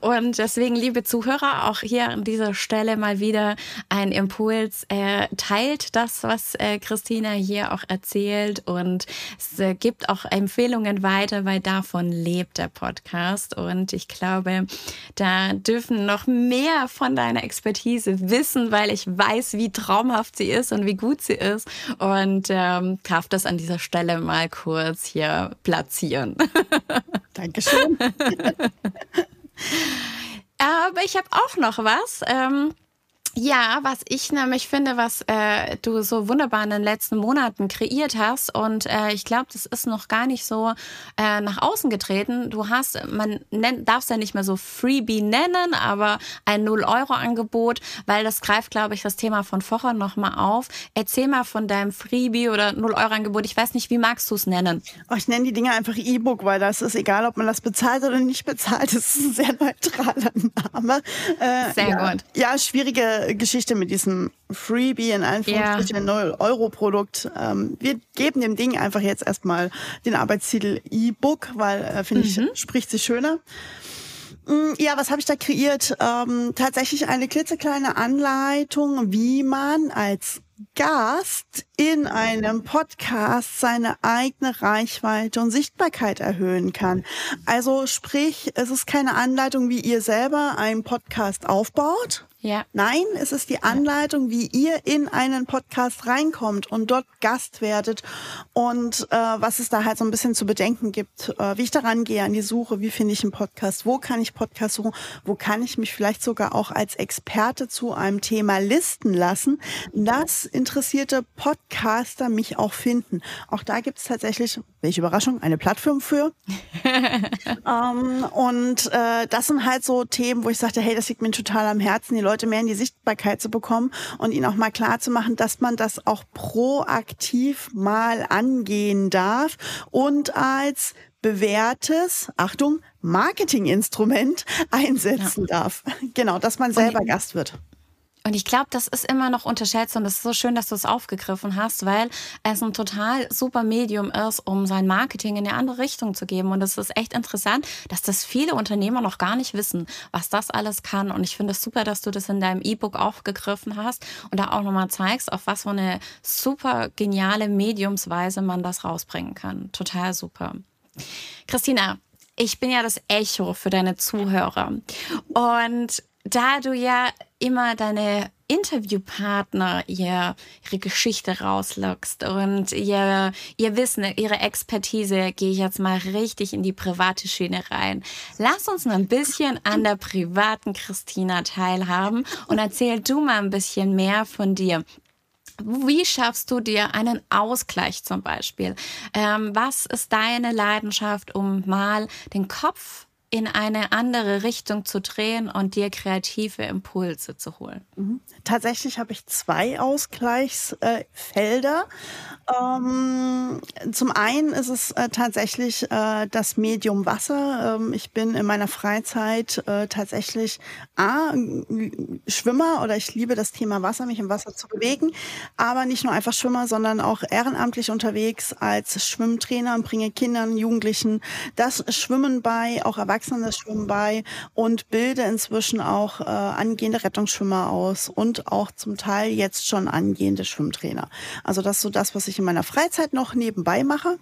Und deswegen, liebe Zuhörer, auch hier an dieser Stelle mal wieder ein Impuls. Äh, teilt das, was äh, Christina hier auch erzählt und es äh, gibt auch Empfehlungen weiter, weil davon lebt der Podcast. Und ich glaube, da dürfen noch mehr von deiner Expertise wissen, weil ich weiß, wie traumhaft sie ist und wie gut sie ist. Und ähm, darf das an dieser Stelle mal kurz hier platzieren. Dankeschön. Aber ich habe auch noch was. Ähm, ja, was ich nämlich finde, was äh, du so wunderbar in den letzten Monaten kreiert hast und äh, ich glaube, das ist noch gar nicht so äh, nach außen getreten. Du hast, man darf es ja nicht mehr so Freebie nennen, aber ein 0-Euro-Angebot, weil das greift, glaube ich, das Thema von vorher nochmal auf. Erzähl mal von deinem Freebie oder 0-Euro-Angebot. Ich weiß nicht, wie magst du es nennen? Oh, ich nenne die Dinge einfach E-Book, weil das ist egal, ob man das bezahlt oder nicht bezahlt. Das ist ein sehr neutraler Name. Äh, sehr ja, gut. Ja, schwierige Geschichte mit diesem Freebie in Anführungsstrichen ja. 0-Euro-Produkt. Ähm, wir geben dem Ding einfach jetzt erstmal den Arbeitstitel E-Book, weil, äh, finde mhm. ich, spricht sich schöner. Mm, ja, was habe ich da kreiert? Ähm, tatsächlich eine klitzekleine Anleitung, wie man als Gast in einem Podcast seine eigene Reichweite und Sichtbarkeit erhöhen kann. Also sprich, es ist keine Anleitung, wie ihr selber einen Podcast aufbaut, ja. Nein, es ist die Anleitung, wie ihr in einen Podcast reinkommt und dort Gast werdet und äh, was es da halt so ein bisschen zu bedenken gibt, äh, wie ich daran gehe an die Suche, wie finde ich einen Podcast, wo kann ich Podcast suchen, wo kann ich mich vielleicht sogar auch als Experte zu einem Thema listen lassen, dass interessierte Podcaster mich auch finden. Auch da gibt es tatsächlich, welche Überraschung, eine Plattform für. ähm, und äh, das sind halt so Themen, wo ich sagte, hey, das liegt mir total am Herzen, die Leute mehr in die Sichtbarkeit zu bekommen und ihnen auch mal klar zu machen, dass man das auch proaktiv mal angehen darf und als bewährtes, Achtung, Marketinginstrument einsetzen ja. darf. Genau, dass man selber Gast wird. Und ich glaube, das ist immer noch unterschätzt und es ist so schön, dass du es aufgegriffen hast, weil es ein total super Medium ist, um sein Marketing in eine andere Richtung zu geben. Und es ist echt interessant, dass das viele Unternehmer noch gar nicht wissen, was das alles kann. Und ich finde es super, dass du das in deinem E-Book aufgegriffen hast und da auch nochmal zeigst, auf was für eine super geniale Mediumsweise man das rausbringen kann. Total super. Christina, ich bin ja das Echo für deine Zuhörer. Und da du ja immer deine Interviewpartner ihr, ihre Geschichte rauslockst und ihr, ihr Wissen, ihre Expertise, gehe ich jetzt mal richtig in die private Schiene rein. Lass uns noch ein bisschen an der privaten Christina teilhaben und erzähl du mal ein bisschen mehr von dir. Wie schaffst du dir einen Ausgleich zum Beispiel? Ähm, was ist deine Leidenschaft, um mal den Kopf in eine andere Richtung zu drehen und dir kreative Impulse zu holen? Mhm. Tatsächlich habe ich zwei Ausgleichsfelder. Ähm, zum einen ist es äh, tatsächlich äh, das Medium Wasser. Ähm, ich bin in meiner Freizeit äh, tatsächlich A, Schwimmer oder ich liebe das Thema Wasser, mich im Wasser zu bewegen, aber nicht nur einfach Schwimmer, sondern auch ehrenamtlich unterwegs als Schwimmtrainer und bringe Kindern, Jugendlichen das Schwimmen bei, auch Erwachsenen Erwachsenen bei und bilde inzwischen auch äh, angehende Rettungsschwimmer aus und auch zum Teil jetzt schon angehende Schwimmtrainer. Also das ist so das, was ich in meiner Freizeit noch nebenbei mache.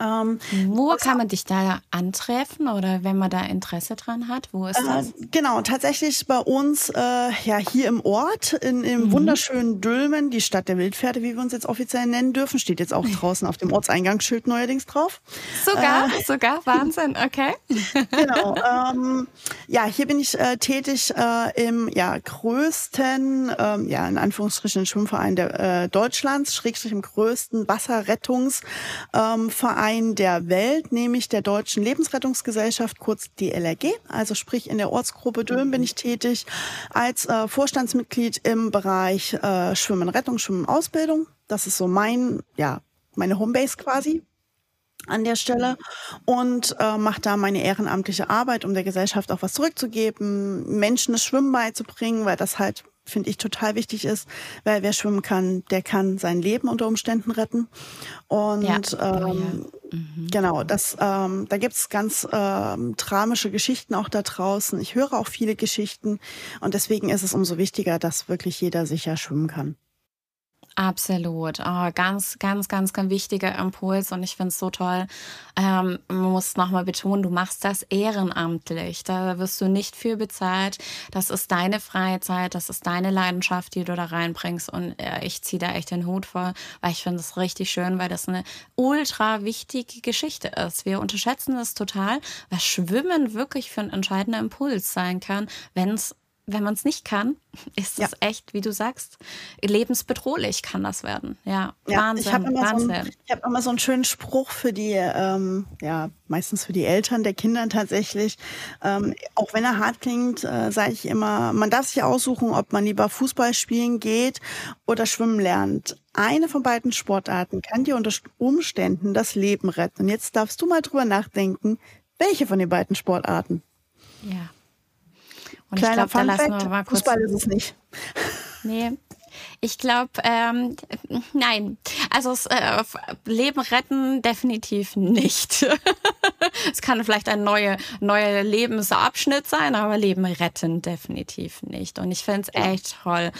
Ähm, Wo kann man dich da antreffen oder wenn man da Interesse dran hat? Wo ist das? Äh, genau, tatsächlich bei uns äh, ja hier im Ort, in, im mhm. wunderschönen Dülmen, die Stadt der Wildpferde, wie wir uns jetzt offiziell nennen dürfen, steht jetzt auch draußen auf dem Ortseingangsschild neuerdings drauf. Sogar, äh, sogar, Wahnsinn, okay. genau. Ähm, ja, hier bin ich äh, tätig äh, im ja, größten, ähm, ja, in Anführungsstrichen Schwimmverein der, äh, Deutschlands, schrägstrich im größten Wasserrettungsverein. Verein der Welt, nämlich der Deutschen Lebensrettungsgesellschaft, kurz DLRG. Also sprich in der Ortsgruppe Dülmen bin ich tätig als äh, Vorstandsmitglied im Bereich äh, Schwimmen, Rettung, Schwimmen, Ausbildung. Das ist so mein, ja, meine Homebase quasi an der Stelle und äh, mache da meine ehrenamtliche Arbeit, um der Gesellschaft auch was zurückzugeben, Menschen das Schwimmen beizubringen, weil das halt finde ich total wichtig ist, weil wer schwimmen kann, der kann sein Leben unter Umständen retten. Und ja. ähm, Mhm. Genau, das, ähm, da gibt's ganz ähm, tramische Geschichten auch da draußen. Ich höre auch viele Geschichten und deswegen ist es umso wichtiger, dass wirklich jeder sicher schwimmen kann. Absolut. Oh, ganz, ganz, ganz, ganz wichtiger Impuls und ich finde es so toll. Ähm, man muss nochmal betonen, du machst das ehrenamtlich. Da wirst du nicht für bezahlt. Das ist deine Freizeit, das ist deine Leidenschaft, die du da reinbringst und äh, ich ziehe da echt den Hut vor, weil ich finde es richtig schön, weil das eine ultra wichtige Geschichte ist. Wir unterschätzen das total, was Schwimmen wirklich für ein entscheidender Impuls sein kann, wenn es wenn man es nicht kann, ist es ja. echt, wie du sagst, lebensbedrohlich kann das werden. Ja, ja Wahnsinn, ich habe Wahnsinn. So ich habe immer so einen schönen Spruch für die, ähm, ja, meistens für die Eltern der Kinder tatsächlich. Ähm, auch wenn er hart klingt, äh, sage ich immer, man darf sich aussuchen, ob man lieber Fußball spielen geht oder schwimmen lernt. Eine von beiden Sportarten kann dir unter Umständen das Leben retten. Und jetzt darfst du mal drüber nachdenken, welche von den beiden Sportarten. Ja. Und Kleiner ich glaub, da lassen wir mal kurz. Fußball ist es nicht. Nee. Ich glaube, ähm, nein. Also äh, Leben retten definitiv nicht. es kann vielleicht ein neuer neue Lebensabschnitt sein, aber Leben retten definitiv nicht. Und ich finde es echt toll.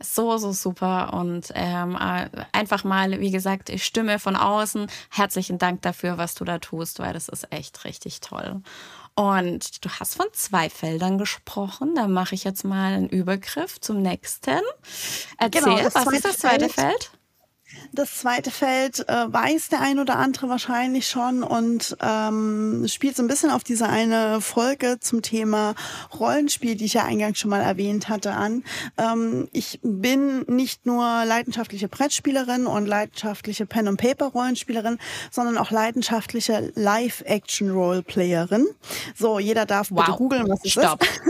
So, so super. Und ähm, äh, einfach mal, wie gesagt, Stimme von außen. Herzlichen Dank dafür, was du da tust, weil das ist echt richtig toll. Und du hast von zwei Feldern gesprochen. Da mache ich jetzt mal einen Übergriff zum nächsten. Erzähl, genau, was ist das zweite Feld? Feld? Das zweite Feld äh, weiß der ein oder andere wahrscheinlich schon und ähm, spielt so ein bisschen auf diese eine Folge zum Thema Rollenspiel, die ich ja eingangs schon mal erwähnt hatte, an. Ähm, ich bin nicht nur leidenschaftliche Brettspielerin und leidenschaftliche Pen- und Paper-Rollenspielerin, sondern auch leidenschaftliche Live-Action-Roleplayerin. So, jeder darf wow. bitte googeln, was es Stopp. ist.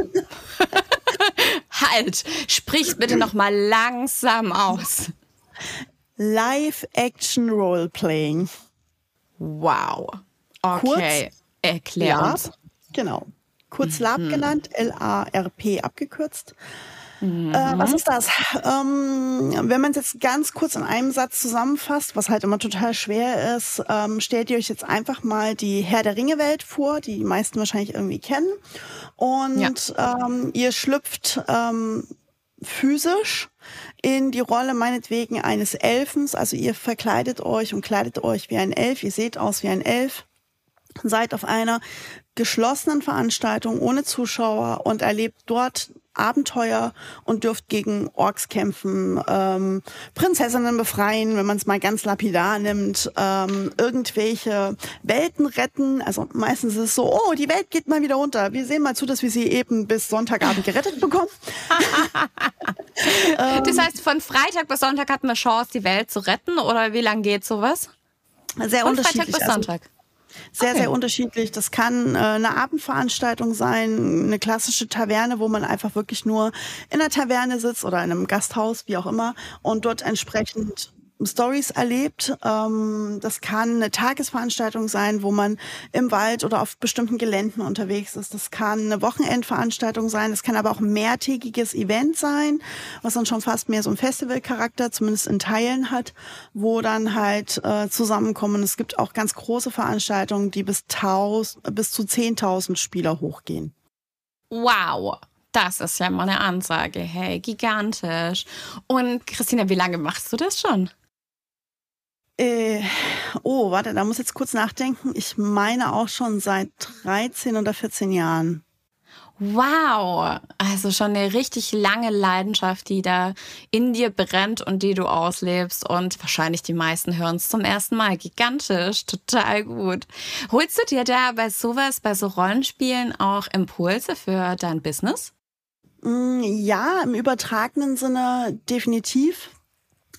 halt, sprich bitte noch mal langsam aus. Live-Action-Roleplaying. Wow. Okay. Erklär uns. Genau. Kurz mhm. LARP genannt, L-A-R-P abgekürzt. Mhm. Äh, was ist das? Ähm, wenn man es jetzt ganz kurz in einem Satz zusammenfasst, was halt immer total schwer ist, ähm, stellt ihr euch jetzt einfach mal die Herr der Ringe Welt vor, die die meisten wahrscheinlich irgendwie kennen. Und ja. ähm, ihr schlüpft ähm, physisch in die Rolle meinetwegen eines Elfens. Also ihr verkleidet euch und kleidet euch wie ein Elf. Ihr seht aus wie ein Elf. Seid auf einer geschlossenen Veranstaltung ohne Zuschauer und erlebt dort Abenteuer und dürft gegen Orks kämpfen, ähm, Prinzessinnen befreien, wenn man es mal ganz lapidar nimmt, ähm, irgendwelche Welten retten. Also meistens ist es so, oh, die Welt geht mal wieder runter. Wir sehen mal zu, dass wir sie eben bis Sonntagabend gerettet bekommen. das heißt, von Freitag bis Sonntag hat man Chance, die Welt zu retten oder wie lange geht sowas? Sehr von unterschiedlich. Freitag bis also Sonntag. Also, sehr, okay. sehr unterschiedlich. Das kann äh, eine Abendveranstaltung sein, eine klassische Taverne, wo man einfach wirklich nur in der Taverne sitzt oder in einem Gasthaus, wie auch immer, und dort entsprechend Stories erlebt. Ähm, das kann eine Tagesveranstaltung sein, wo man im Wald oder auf bestimmten Geländen unterwegs ist. Das kann eine Wochenendveranstaltung sein. Das kann aber auch ein mehrtägiges Event sein, was dann schon fast mehr so ein Festivalcharakter, zumindest in Teilen hat, wo dann halt äh, zusammenkommen. Es gibt auch ganz große Veranstaltungen, die bis, tausend, bis zu 10.000 Spieler hochgehen. Wow. Das ist ja mal eine Ansage. Hey, gigantisch. Und Christina, wie lange machst du das schon? Äh, oh, warte, da muss ich jetzt kurz nachdenken. Ich meine auch schon seit 13 oder 14 Jahren. Wow, also schon eine richtig lange Leidenschaft, die da in dir brennt und die du auslebst. Und wahrscheinlich die meisten hören es zum ersten Mal. Gigantisch, total gut. Holst du dir da bei sowas, bei so Rollenspielen auch Impulse für dein Business? Mm, ja, im übertragenen Sinne definitiv.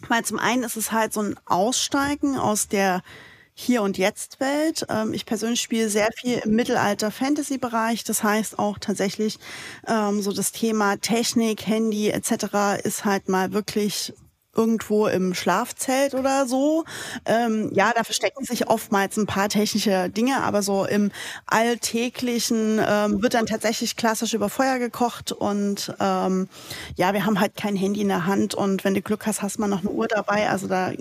Weil zum einen ist es halt so ein Aussteigen aus der hier und jetzt Welt. Ähm, ich persönlich spiele sehr viel im Mittelalter-Fantasy-Bereich. Das heißt auch tatsächlich ähm, so das Thema Technik, Handy etc. ist halt mal wirklich irgendwo im Schlafzelt oder so. Ähm, ja, da verstecken sich oftmals ein paar technische Dinge, aber so im Alltäglichen ähm, wird dann tatsächlich klassisch über Feuer gekocht und ähm, ja, wir haben halt kein Handy in der Hand und wenn du Glück hast, hast man noch eine Uhr dabei. Also da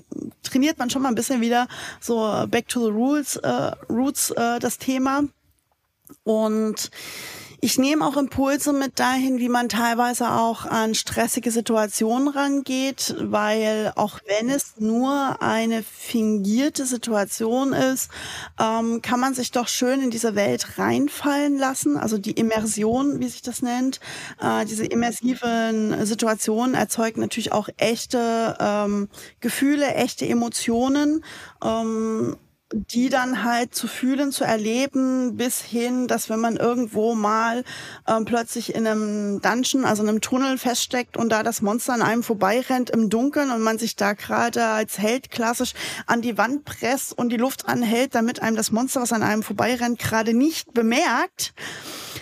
trainiert man schon mal ein bisschen wieder so back to the rules, äh, roots äh, das Thema. Und ich nehme auch Impulse mit dahin, wie man teilweise auch an stressige Situationen rangeht, weil auch wenn es nur eine fingierte Situation ist, ähm, kann man sich doch schön in diese Welt reinfallen lassen. Also die Immersion, wie sich das nennt, äh, diese immersiven Situationen erzeugen natürlich auch echte ähm, Gefühle, echte Emotionen. Ähm, die dann halt zu fühlen, zu erleben, bis hin, dass wenn man irgendwo mal ähm, plötzlich in einem Dungeon, also in einem Tunnel feststeckt und da das Monster an einem vorbeirennt im Dunkeln und man sich da gerade als Held klassisch an die Wand presst und die Luft anhält, damit einem das Monster, was an einem vorbeirennt, gerade nicht bemerkt.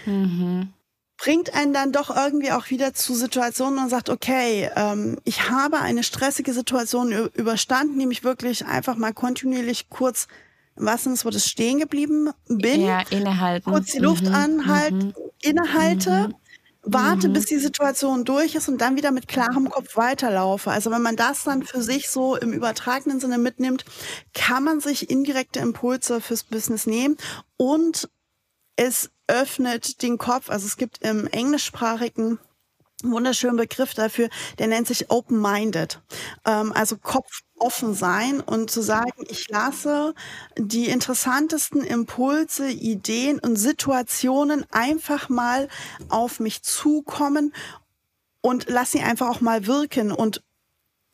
Mhm bringt einen dann doch irgendwie auch wieder zu Situationen und sagt, okay, ähm, ich habe eine stressige Situation überstanden, nämlich wirklich einfach mal kontinuierlich kurz was ist wo das stehen geblieben bin, ja, innehalten. kurz die Luft mhm. anhalten, mhm. innehalte, mhm. warte, mhm. bis die Situation durch ist und dann wieder mit klarem Kopf weiterlaufe. Also wenn man das dann für sich so im übertragenen Sinne mitnimmt, kann man sich indirekte Impulse fürs Business nehmen und es öffnet den Kopf. Also es gibt im englischsprachigen wunderschönen Begriff dafür, der nennt sich open-minded. Ähm, also Kopf offen sein und zu sagen, ich lasse die interessantesten Impulse, Ideen und Situationen einfach mal auf mich zukommen und lass sie einfach auch mal wirken und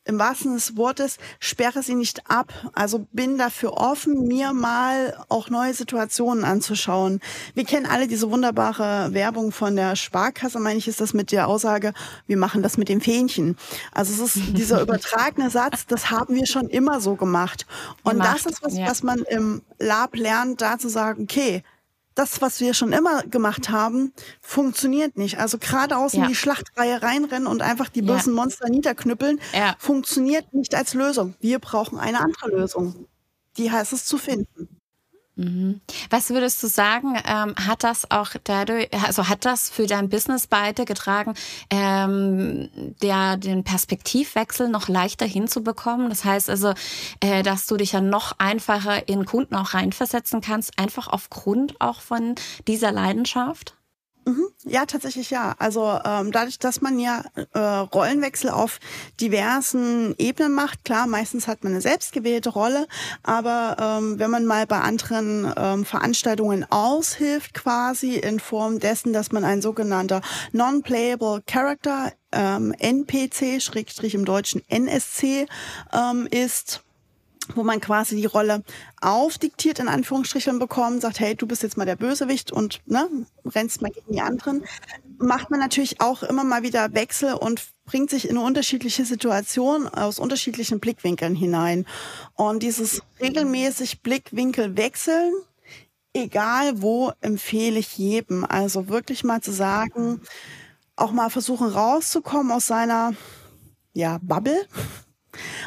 im wahrsten Sinne des Wortes, sperre sie nicht ab. Also bin dafür offen, mir mal auch neue Situationen anzuschauen. Wir kennen alle diese wunderbare Werbung von der Sparkasse, meine ich, ist das mit der Aussage, wir machen das mit dem Fähnchen. Also es ist dieser übertragene Satz, das haben wir schon immer so gemacht. Und gemacht, das ist was, ja. was man im Lab lernt, da zu sagen, okay, das, was wir schon immer gemacht haben, funktioniert nicht. Also geradeaus ja. in die Schlachtreihe reinrennen und einfach die bösen ja. Monster niederknüppeln, ja. funktioniert nicht als Lösung. Wir brauchen eine andere Lösung. Die heißt es zu finden. Mhm. Was würdest du sagen, ähm, hat das auch dadurch, also hat das für dein Business beigetragen, ähm, der, den Perspektivwechsel noch leichter hinzubekommen? Das heißt also, äh, dass du dich ja noch einfacher in Kunden auch reinversetzen kannst, einfach aufgrund auch von dieser Leidenschaft? Mhm. Ja, tatsächlich ja. Also ähm, dadurch, dass man ja äh, Rollenwechsel auf diversen Ebenen macht, klar, meistens hat man eine selbstgewählte Rolle, aber ähm, wenn man mal bei anderen ähm, Veranstaltungen aushilft, quasi in Form dessen, dass man ein sogenannter Non-Playable Character ähm, NPC, Schrägstrich im Deutschen NSC ähm, ist, wo man quasi die Rolle aufdiktiert in Anführungsstrichen bekommt, sagt, hey, du bist jetzt mal der Bösewicht und ne, rennst mal gegen die anderen, macht man natürlich auch immer mal wieder Wechsel und bringt sich in eine unterschiedliche Situation aus unterschiedlichen Blickwinkeln hinein. Und dieses regelmäßig Blickwinkel wechseln, egal wo, empfehle ich jedem. Also wirklich mal zu sagen, auch mal versuchen rauszukommen aus seiner ja, Bubble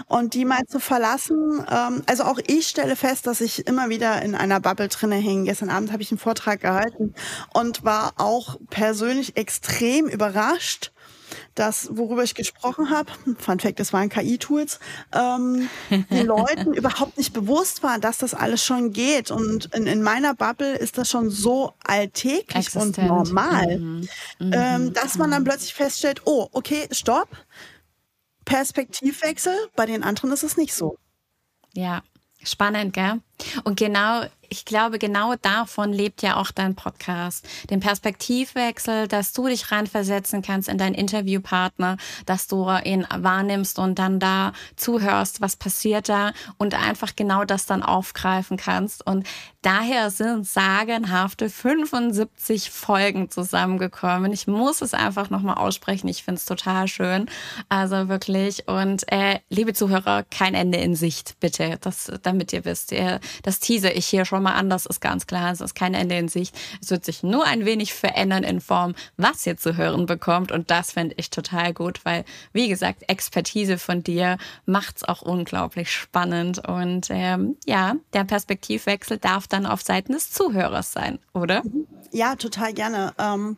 und die mal zu verlassen. Ähm, also auch ich stelle fest, dass ich immer wieder in einer Bubble drinne hänge. Gestern Abend habe ich einen Vortrag gehalten und war auch persönlich extrem überrascht, dass, worüber ich gesprochen habe, Fun Fact, das waren KI-Tools, ähm, den Leuten überhaupt nicht bewusst war, dass das alles schon geht. Und in, in meiner Bubble ist das schon so alltäglich Existent. und normal, mhm. Ähm, mhm. dass man dann plötzlich feststellt, oh, okay, stopp, Perspektivwechsel, bei den anderen ist es nicht so. Ja, spannend, gell? Und genau ich glaube, genau davon lebt ja auch dein Podcast. Den Perspektivwechsel, dass du dich reinversetzen kannst in deinen Interviewpartner, dass du ihn wahrnimmst und dann da zuhörst, was passiert da und einfach genau das dann aufgreifen kannst. Und daher sind sagenhafte 75 Folgen zusammengekommen. Ich muss es einfach nochmal aussprechen. Ich finde es total schön. Also wirklich. Und äh, liebe Zuhörer, kein Ende in Sicht, bitte, das, damit ihr wisst. Das tease ich hier schon mal anders ist ganz klar. Es ist kein Ende in Sicht. Es wird sich nur ein wenig verändern in Form, was ihr zu hören bekommt. Und das finde ich total gut, weil, wie gesagt, Expertise von dir macht es auch unglaublich spannend. Und ähm, ja, der Perspektivwechsel darf dann auf Seiten des Zuhörers sein, oder? Ja, total gerne. Ähm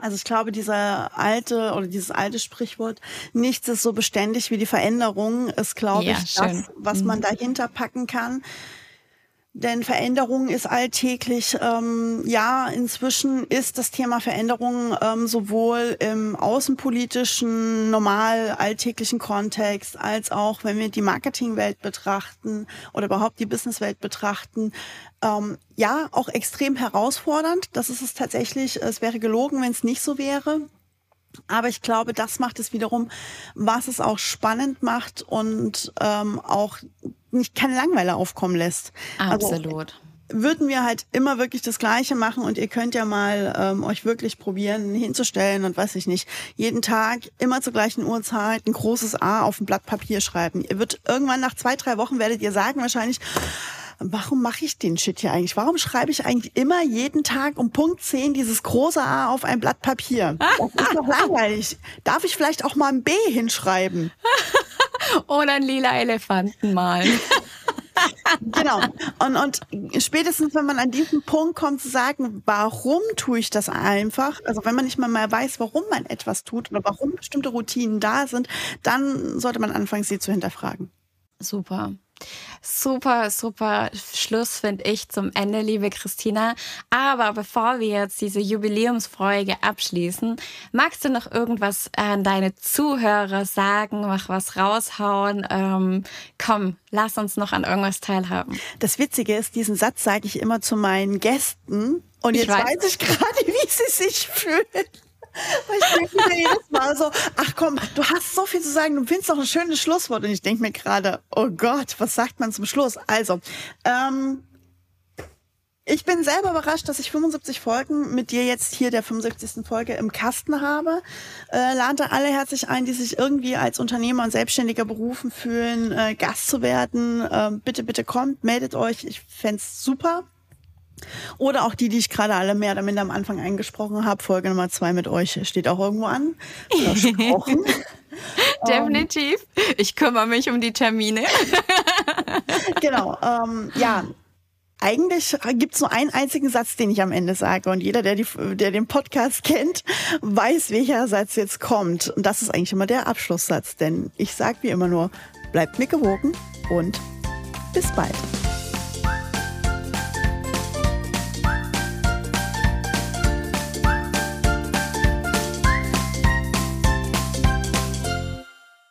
Also ich glaube, dieser alte oder dieses alte Sprichwort, nichts ist so beständig wie die Veränderung, ist, glaube ja, ich, schön. das, was man mhm. dahinter packen kann. Denn Veränderung ist alltäglich. Ähm, ja, inzwischen ist das Thema Veränderung ähm, sowohl im außenpolitischen, normal alltäglichen Kontext, als auch, wenn wir die Marketingwelt betrachten oder überhaupt die Businesswelt betrachten, ähm, ja, auch extrem herausfordernd. Das ist es tatsächlich. Es wäre gelogen, wenn es nicht so wäre. Aber ich glaube, das macht es wiederum, was es auch spannend macht und ähm, auch nicht keine Langeweile aufkommen lässt. Also Absolut. Also, würden wir halt immer wirklich das Gleiche machen und ihr könnt ja mal ähm, euch wirklich probieren hinzustellen und weiß ich nicht, jeden Tag immer zur gleichen Uhrzeit ein großes A auf ein Blatt Papier schreiben. Ihr wird irgendwann nach zwei, drei Wochen werdet ihr sagen wahrscheinlich, warum mache ich den Shit hier eigentlich? Warum schreibe ich eigentlich immer jeden Tag um Punkt 10 dieses große A auf ein Blatt Papier? Das ist doch langweilig. Darf ich vielleicht auch mal ein B hinschreiben? Oder ein lila Elefanten malen. genau. Und, und spätestens, wenn man an diesen Punkt kommt, zu sagen, warum tue ich das einfach? Also wenn man nicht mal mehr weiß, warum man etwas tut oder warum bestimmte Routinen da sind, dann sollte man anfangen, sie zu hinterfragen. Super. Super, super Schluss, finde ich, zum Ende, liebe Christina. Aber bevor wir jetzt diese Jubiläumsfolge abschließen, magst du noch irgendwas an deine Zuhörer sagen, mach was raushauen? Ähm, komm, lass uns noch an irgendwas teilhaben. Das Witzige ist, diesen Satz sage ich immer zu meinen Gästen. Und jetzt weiß. weiß ich gerade, wie sie sich fühlen. Ich denke mir jedes Mal so, ach komm, du hast so viel zu sagen, du findest doch ein schönes Schlusswort. Und ich denke mir gerade, oh Gott, was sagt man zum Schluss? Also, ähm, ich bin selber überrascht, dass ich 75 Folgen mit dir jetzt hier der 75. Folge im Kasten habe. Äh, lade alle herzlich ein, die sich irgendwie als Unternehmer und Selbstständiger berufen fühlen, äh, Gast zu werden. Äh, bitte, bitte kommt, meldet euch. Ich fände super. Oder auch die, die ich gerade alle mehr oder minder am Anfang eingesprochen habe. Folge Nummer zwei mit euch steht auch irgendwo an. Versprochen. Definitiv. Ich kümmere mich um die Termine. genau. Ähm, ja, eigentlich gibt es nur einen einzigen Satz, den ich am Ende sage. Und jeder, der, die, der den Podcast kennt, weiß, welcher Satz jetzt kommt. Und das ist eigentlich immer der Abschlusssatz. Denn ich sage wie immer nur, bleibt mir gewogen und bis bald.